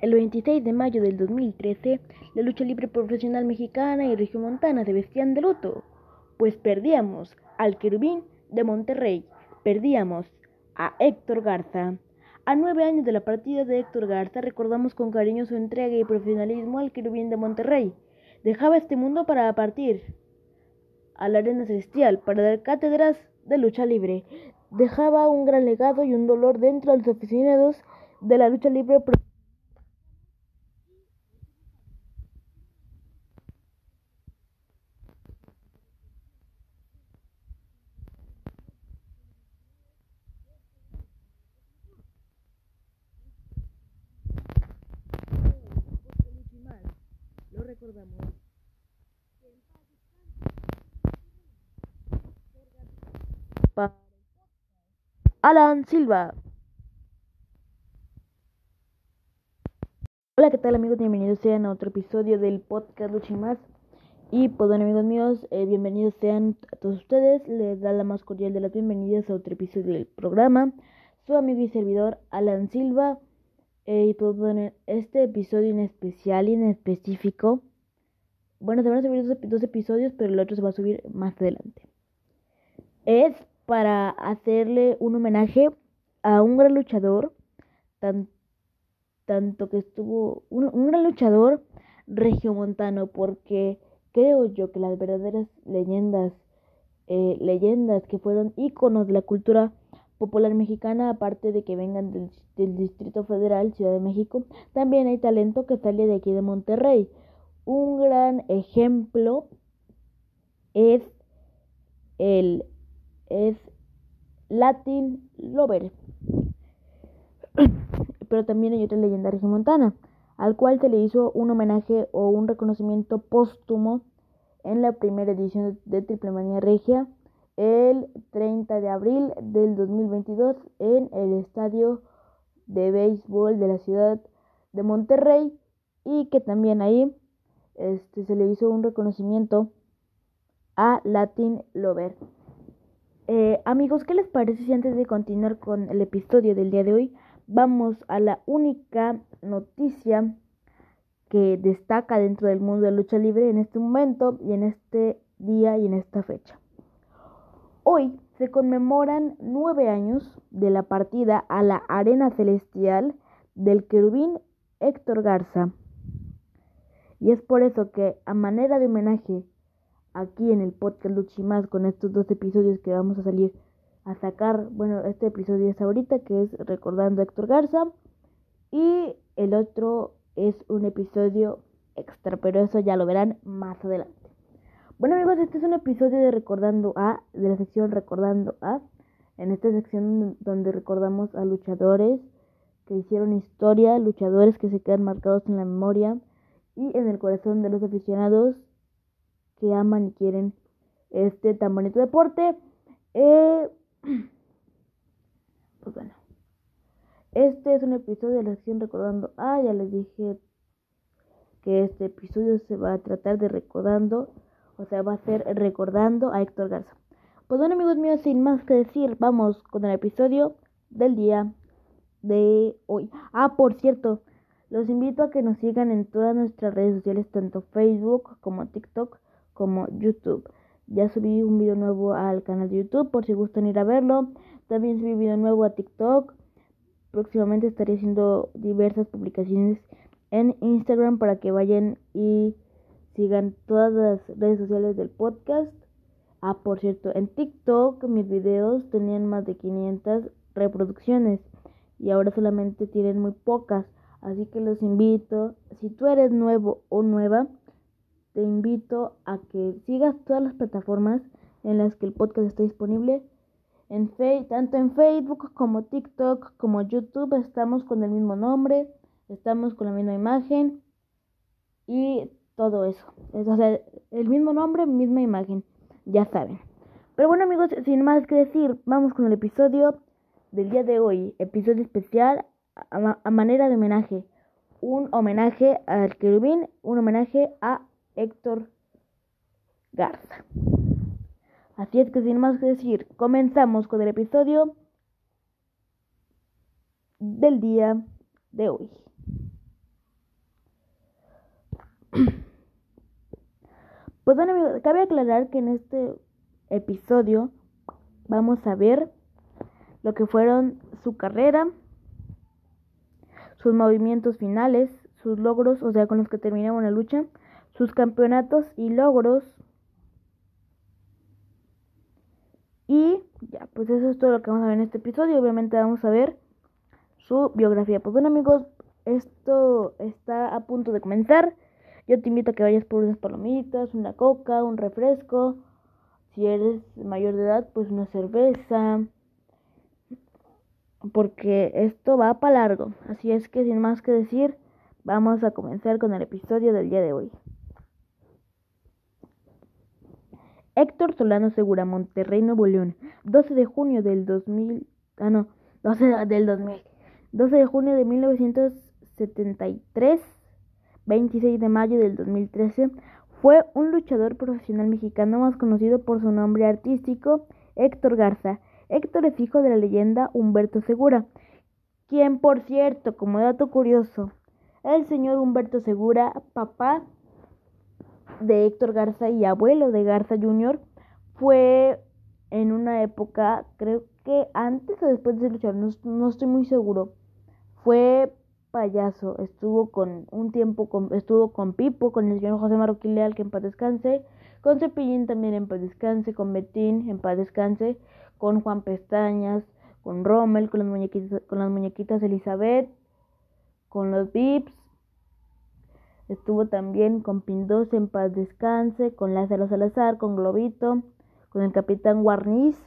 El 26 de mayo del 2013, la lucha libre profesional mexicana y regiomontana se vestían de luto, pues perdíamos al querubín de Monterrey, perdíamos a Héctor Garza. A nueve años de la partida de Héctor Garza, recordamos con cariño su entrega y profesionalismo al querubín de Monterrey. Dejaba este mundo para partir a la arena celestial para dar cátedras de lucha libre. Dejaba un gran legado y un dolor dentro de los aficionados de la lucha libre profesional. Alan Silva. Hola, ¿qué tal amigos? Bienvenidos sean a otro episodio del podcast Lucha Más. Y pues bueno amigos míos, eh, bienvenidos sean a todos ustedes. Les da la más cordial de las bienvenidas a otro episodio del programa. Su amigo y servidor Alan Silva. Eh, y pues bueno, este episodio en especial y en específico bueno, se van a subir dos, episodios, pero el otro se va a subir más adelante. Es para hacerle un homenaje a un gran luchador, tanto que estuvo, un, gran luchador regiomontano, porque creo yo que las verdaderas leyendas, eh, leyendas que fueron íconos de la cultura popular mexicana, aparte de que vengan del, del Distrito Federal, Ciudad de México, también hay talento que sale de aquí de Monterrey. Un gran ejemplo es el es Latin Lover. Pero también hay otra leyenda regiomontana, al cual se le hizo un homenaje o un reconocimiento póstumo en la primera edición de Triple Manía Regia el 30 de abril del 2022 en el estadio de béisbol de la ciudad de Monterrey y que también ahí este, se le hizo un reconocimiento a Latin Lover. Eh, amigos, ¿qué les parece si antes de continuar con el episodio del día de hoy vamos a la única noticia que destaca dentro del mundo de lucha libre en este momento y en este día y en esta fecha? Hoy se conmemoran nueve años de la partida a la arena celestial del querubín Héctor Garza, y es por eso que, a manera de homenaje, aquí en el podcast Luchimás, con estos dos episodios que vamos a salir a sacar, bueno, este episodio es ahorita, que es Recordando a Héctor Garza, y el otro es un episodio extra, pero eso ya lo verán más adelante. Bueno amigos, este es un episodio de Recordando a, de la sección Recordando a, en esta sección donde recordamos a luchadores que hicieron historia, luchadores que se quedan marcados en la memoria, y en el corazón de los aficionados que aman y quieren este tan bonito deporte. Eh, pues bueno, este es un episodio de la acción recordando. Ah, ya les dije que este episodio se va a tratar de recordando, o sea, va a ser recordando a Héctor Garza. Pues bueno, amigos míos, sin más que decir, vamos con el episodio del día de hoy. Ah, por cierto, los invito a que nos sigan en todas nuestras redes sociales, tanto Facebook como TikTok como YouTube. Ya subí un video nuevo al canal de YouTube por si gustan ir a verlo. También subí un video nuevo a TikTok. Próximamente estaré haciendo diversas publicaciones en Instagram para que vayan y sigan todas las redes sociales del podcast. Ah, por cierto, en TikTok mis videos tenían más de 500 reproducciones y ahora solamente tienen muy pocas. Así que los invito, si tú eres nuevo o nueva, te invito a que sigas todas las plataformas en las que el podcast está disponible. En tanto en Facebook como TikTok como YouTube estamos con el mismo nombre, estamos con la misma imagen y todo eso. o sea, el mismo nombre, misma imagen, ya saben. Pero bueno amigos, sin más que decir, vamos con el episodio del día de hoy, episodio especial a, manera de homenaje. Un homenaje al querubín, un homenaje a Héctor Garza. Así es que sin más que decir, comenzamos con el episodio del día de hoy. Pues bueno amigos, cabe aclarar que en este episodio vamos a ver lo que fueron su carrera, sus movimientos finales, sus logros, o sea, con los que terminamos la lucha, sus campeonatos y logros. Y ya, pues eso es todo lo que vamos a ver en este episodio. Obviamente vamos a ver su biografía. Pues bueno amigos, esto está a punto de comenzar. Yo te invito a que vayas por unas palomitas, una coca, un refresco. Si eres mayor de edad, pues una cerveza. Porque esto va para largo. Así es que sin más que decir, vamos a comenzar con el episodio del día de hoy. Héctor Solano Segura, Monterrey, Nuevo León, 12 de junio del 2000, ah no, 12 del 2000, 12 de junio de 1973 26 de mayo del 2013, fue un luchador profesional mexicano más conocido por su nombre artístico, Héctor Garza. Héctor es hijo de la leyenda Humberto Segura, quien por cierto, como dato curioso, el señor Humberto Segura, papá de Héctor Garza y abuelo de Garza Jr., fue en una época, creo que antes o después de ser luchador, no, no estoy muy seguro, fue payaso. Estuvo con un tiempo con, estuvo con Pipo, con el señor José Marroquileal, que en paz descanse, con Cepillín también en paz descanse, con Betín en paz descanse, con Juan Pestañas, con Rommel, con las muñequitas, con las muñequitas Elizabeth, con los Vips. Estuvo también con Pindos en paz descanse, con Lázaro Salazar, con Globito, con el Capitán Guarniz.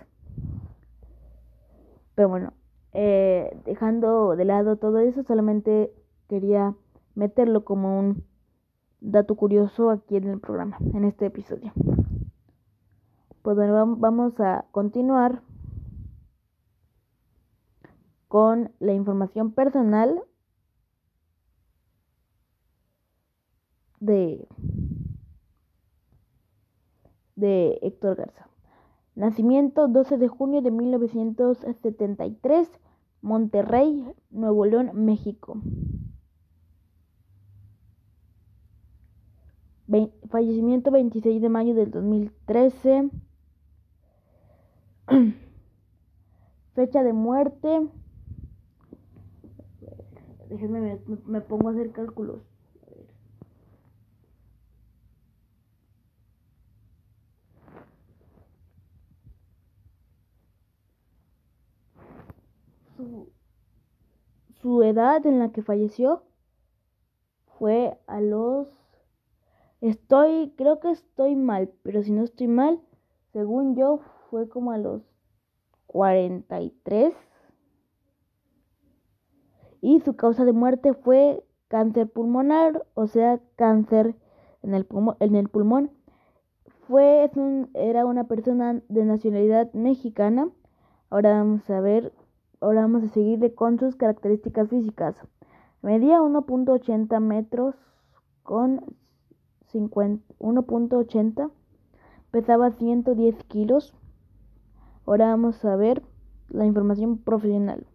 Pero bueno, eh, dejando de lado todo eso, solamente quería meterlo como un dato curioso aquí en el programa, en este episodio. Pues bueno, vamos a continuar con la información personal de, de Héctor Garza. Nacimiento 12 de junio de 1973 Monterrey, Nuevo León, México. Fallecimiento 26 de mayo del 2013. Fecha de muerte. Déjenme, me, me pongo a hacer cálculos. su, edad en la que falleció fue a los... Estoy, creo que estoy mal, pero si no estoy mal, según yo, fue como a los 43. Y su causa de muerte fue cáncer pulmonar, o sea, cáncer en el, pulmón. Fue, era una persona de nacionalidad mexicana. Ahora vamos a ver Ahora vamos a seguirle con sus características físicas. Medía 1.80 metros con 1.80. Pesaba 110 kilos. Ahora vamos a ver la información profesional.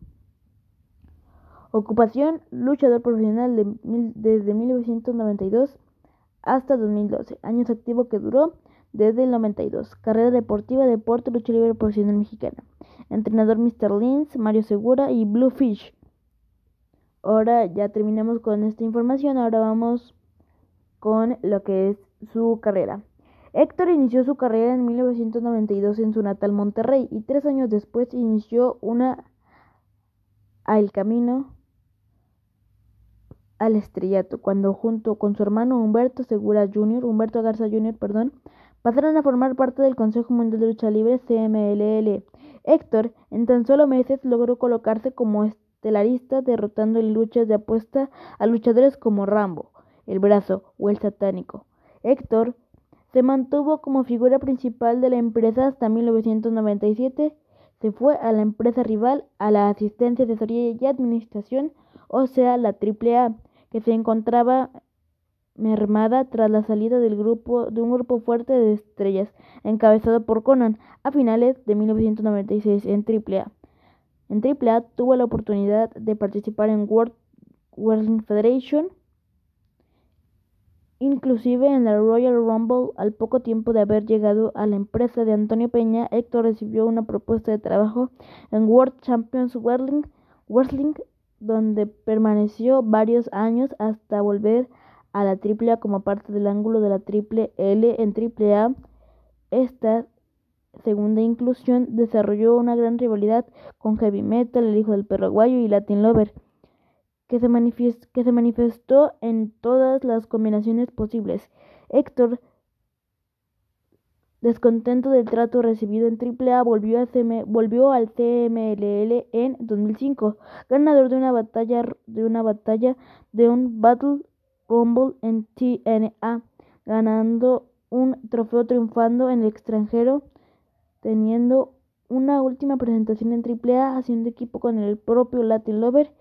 Ocupación, luchador profesional de, desde 1992 hasta 2012. Años activo que duró desde el 92. Carrera deportiva, deporte, lucha libre profesional mexicana entrenador Mr. Lins, Mario Segura y Bluefish. Ahora ya terminamos con esta información, ahora vamos con lo que es su carrera. Héctor inició su carrera en 1992 en su natal Monterrey y tres años después inició una al camino al estrellato, cuando junto con su hermano Humberto Segura Jr., Humberto Garza Jr., perdón, pasaron a formar parte del Consejo Mundial de Lucha Libre CMLL Héctor, en tan solo meses, logró colocarse como estelarista, derrotando en luchas de apuesta a luchadores como Rambo, El Brazo o El Satánico. Héctor se mantuvo como figura principal de la empresa hasta 1997. Se fue a la empresa rival a la asistencia, asesoría y administración, o sea, la AAA, que se encontraba mermada tras la salida del grupo, de un grupo fuerte de estrellas, encabezado por Conan, a finales de 1996 en AAA. En AAA tuvo la oportunidad de participar en World Wrestling Federation Inclusive en la Royal Rumble, al poco tiempo de haber llegado a la empresa de Antonio Peña, Héctor recibió una propuesta de trabajo en World Champions Wrestling, Wrestling donde permaneció varios años hasta volver a la AAA como parte del ángulo de la Triple L en AAA. Esta segunda inclusión desarrolló una gran rivalidad con Heavy Metal, el hijo del perro guayo y Latin Lover que se, manifestó en todas las combinaciones posibles. Héctor, descontento del trato recibido en AAA, volvió, a volvió al CMLL en 2005, ganador de una batalla de una batalla de un Battle Rumble en TNA, ganando un trofeo triunfando en el extranjero, teniendo una última presentación en AAA, haciendo equipo con el propio Latin Lover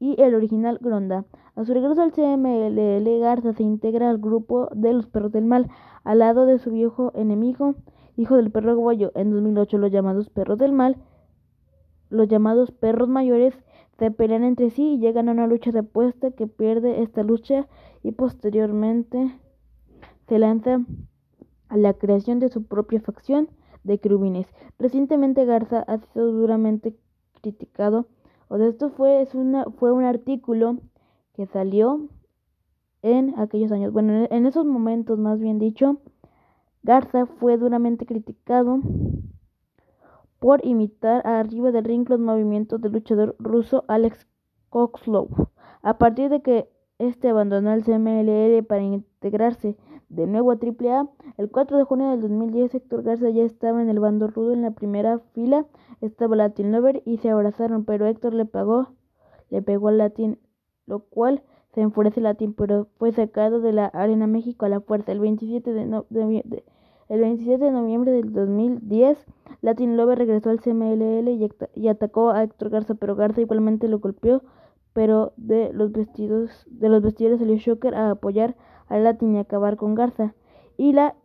y el original Gronda. A su regreso al CMLL, Garza se integra al grupo de los perros del mal, al lado de su viejo enemigo, hijo del perro guayo. En 2008, los llamados perros del mal, los llamados perros mayores, se pelean entre sí y llegan a una lucha de apuesta que pierde esta lucha y posteriormente se lanza a la creación de su propia facción de querubines. Recientemente Garza ha sido duramente criticado o de esto fue, es una, fue un artículo que salió en aquellos años. Bueno, en esos momentos, más bien dicho, Garza fue duramente criticado por imitar arriba del ring los movimientos del luchador ruso Alex Kokslow. A partir de que este abandonó el CMLL para integrarse de nuevo a AAA, el 4 de junio del 2010 Héctor Garza ya estaba en el bando rudo en la primera fila estaba Latin Lover y se abrazaron, pero Héctor le pagó, le pegó al Latin, lo cual se enfurece Latin, pero fue sacado de la Arena México a la fuerza. El 27 de, el 27 de noviembre del 2010, Latin Lover regresó al CMLL y, y, atacó a Héctor Garza, pero Garza igualmente lo golpeó, pero de los vestidos de los vestidores salió Shocker a apoyar a Latin y acabar con Garza. Y la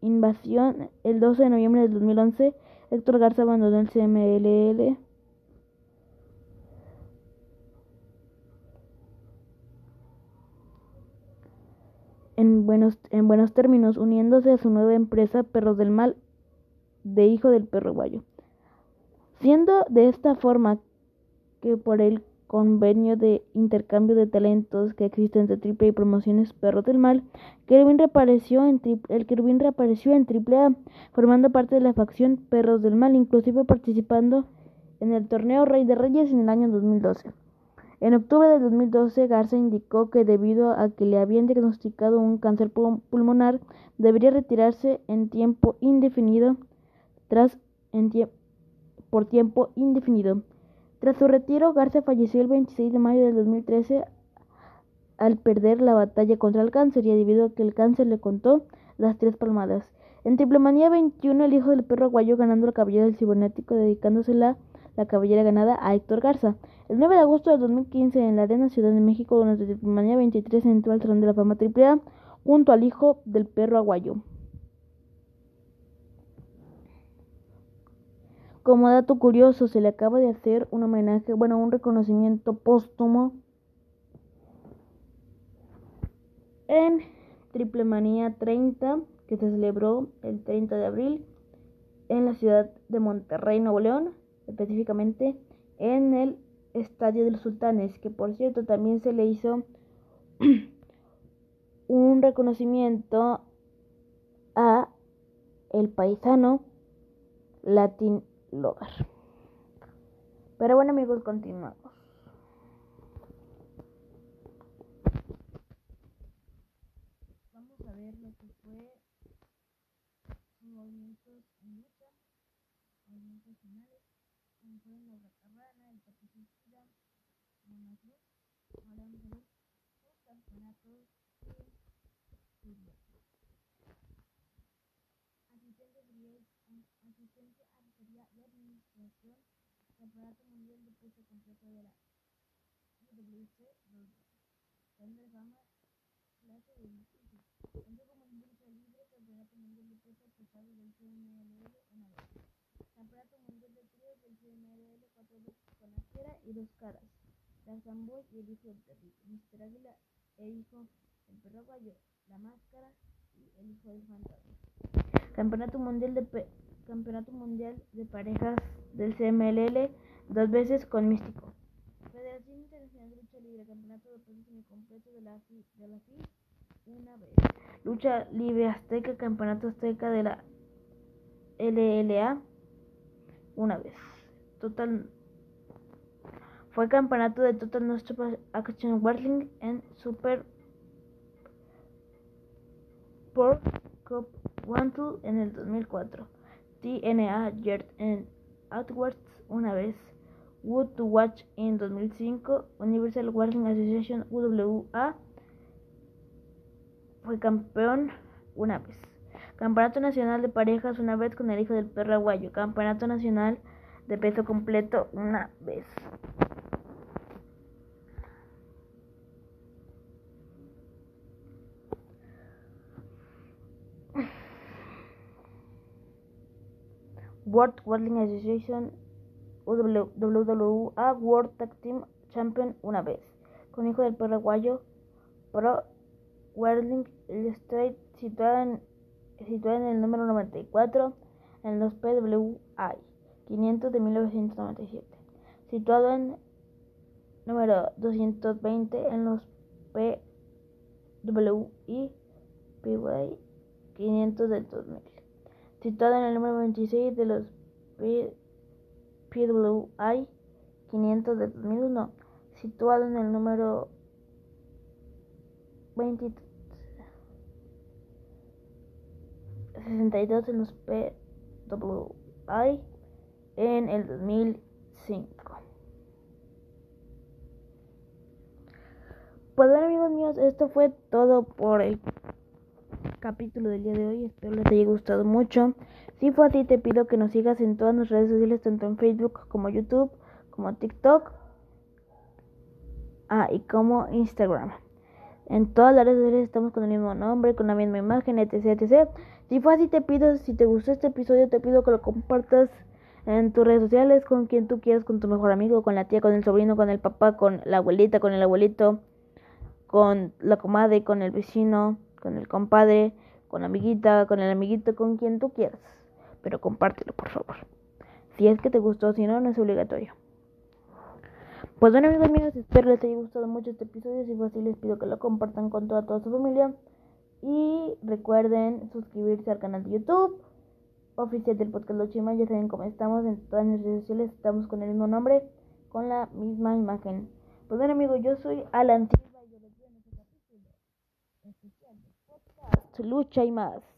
invasión el 12 de noviembre del 2011 Héctor Garza abandonó el CMLL. En buenos, en buenos términos, uniéndose a su nueva empresa Perros del Mal, de Hijo del Perro Guayo. Siendo de esta forma que por el convenio de intercambio de talentos que existe entre Triple y Promociones Perros del Mal, reapareció en el Kerwin reapareció en AAA, formando parte de la facción Perros del Mal, inclusive participando en el torneo Rey de Reyes en el año 2012. En octubre de 2012, Garza indicó que debido a que le habían diagnosticado un cáncer pulmonar, debería retirarse en tiempo indefinido tras por tiempo indefinido. Tras su retiro, Garza falleció el 26 de mayo del 2013 al perder la batalla contra el cáncer y debido a que el cáncer le contó las tres palmadas. En Triplemanía 21, el hijo del perro aguayo ganando la cabellera del cibernético, dedicándosela la cabellera ganada a Héctor Garza. El 9 de agosto de 2015, en la Arena Ciudad de México, durante Triplemanía 23, entró al Salón de la Fama AAA junto al hijo del perro aguayo. Como dato curioso, se le acaba de hacer un homenaje, bueno, un reconocimiento póstumo en Triple Manía 30, que se celebró el 30 de abril en la ciudad de Monterrey, Nuevo León, específicamente en el Estadio de los Sultanes, que por cierto también se le hizo un reconocimiento a el paisano Latin Lover. Pero bueno amigos, continuamos. Vamos a ver lo que fue movimientos en lucha, movimientos finales, como fueron la Bracarrana, el Paticida, Monazú. Ahora vamos a ver sus campeonatos y su Asistente, asistente Sería de Campeonato Mundial de Peso Completo de la IWC 2 Salón de Fama, clase de difícil. Entró como lucha libre, Campeonato Mundial de Peso Pesado del CMLL una vez. Campeonato Mundial de Tríos del CMLL cuatro veces con la fiera y dos caras. Tarzan Boy y el hijo perrito. Mr. Águila e hijo del perro guayo. La Máscara y El Hijo del Fantasma. Campeonato Mundial de Campeonato Mundial de Parejas del CMLL dos veces con Místico. Federación Internacional de Lucha Libre, Campeonato de Peso Completo de la FI, de la FI una vez. Lucha Libre Azteca, Campeonato Azteca de la LLA una vez. Total fue campeonato de Total Nostro Action Wrestling en Super por Cup One Two en el 2004. TNA Jet en Outwards una vez. Wood to Watch en 2005. Universal Wrestling Association UWA fue campeón una vez. Campeonato Nacional de Parejas una vez con el hijo del perro aguayo. Campeonato Nacional de Peso Completo una vez. World Wrestling Association WWA World Tag Team Champion una vez. Con hijo del paraguayo Pro Wrestling Illustrated situada en, situada en el número 94 en los PWI 500 de 1997. Situado en número 220 en los PWI PWI 500 del 2000 situado en el número 26 de los PWI 500 de 2001, situado en el número 20, 62 en los PWI en el 2005. Pues bueno amigos míos, esto fue todo por el capítulo del día de hoy. Espero les haya gustado mucho. Si fue así, te pido que nos sigas en todas nuestras redes sociales, tanto en Facebook como YouTube, como TikTok. Ah, y como Instagram. En todas las redes sociales estamos con el mismo nombre, con la misma imagen, etc, etc. Si fue así, te pido, si te gustó este episodio, te pido que lo compartas en tus redes sociales con quien tú quieras, con tu mejor amigo, con la tía, con el sobrino, con el papá, con la abuelita, con el abuelito, con la comadre, con el vecino con el compadre, con la amiguita, con el amiguito, con quien tú quieras. Pero compártelo, por favor. Si es que te gustó, si no, no es obligatorio. Pues bueno amigos míos, espero les haya gustado mucho este episodio. Si fue así, les pido que lo compartan con toda, su familia. Y recuerden suscribirse al canal de YouTube oficial del podcast Los Chimas. Ya saben cómo estamos en todas las redes sociales. Estamos con el mismo nombre, con la misma imagen. Pues bueno amigos, yo soy Alan lucha y más.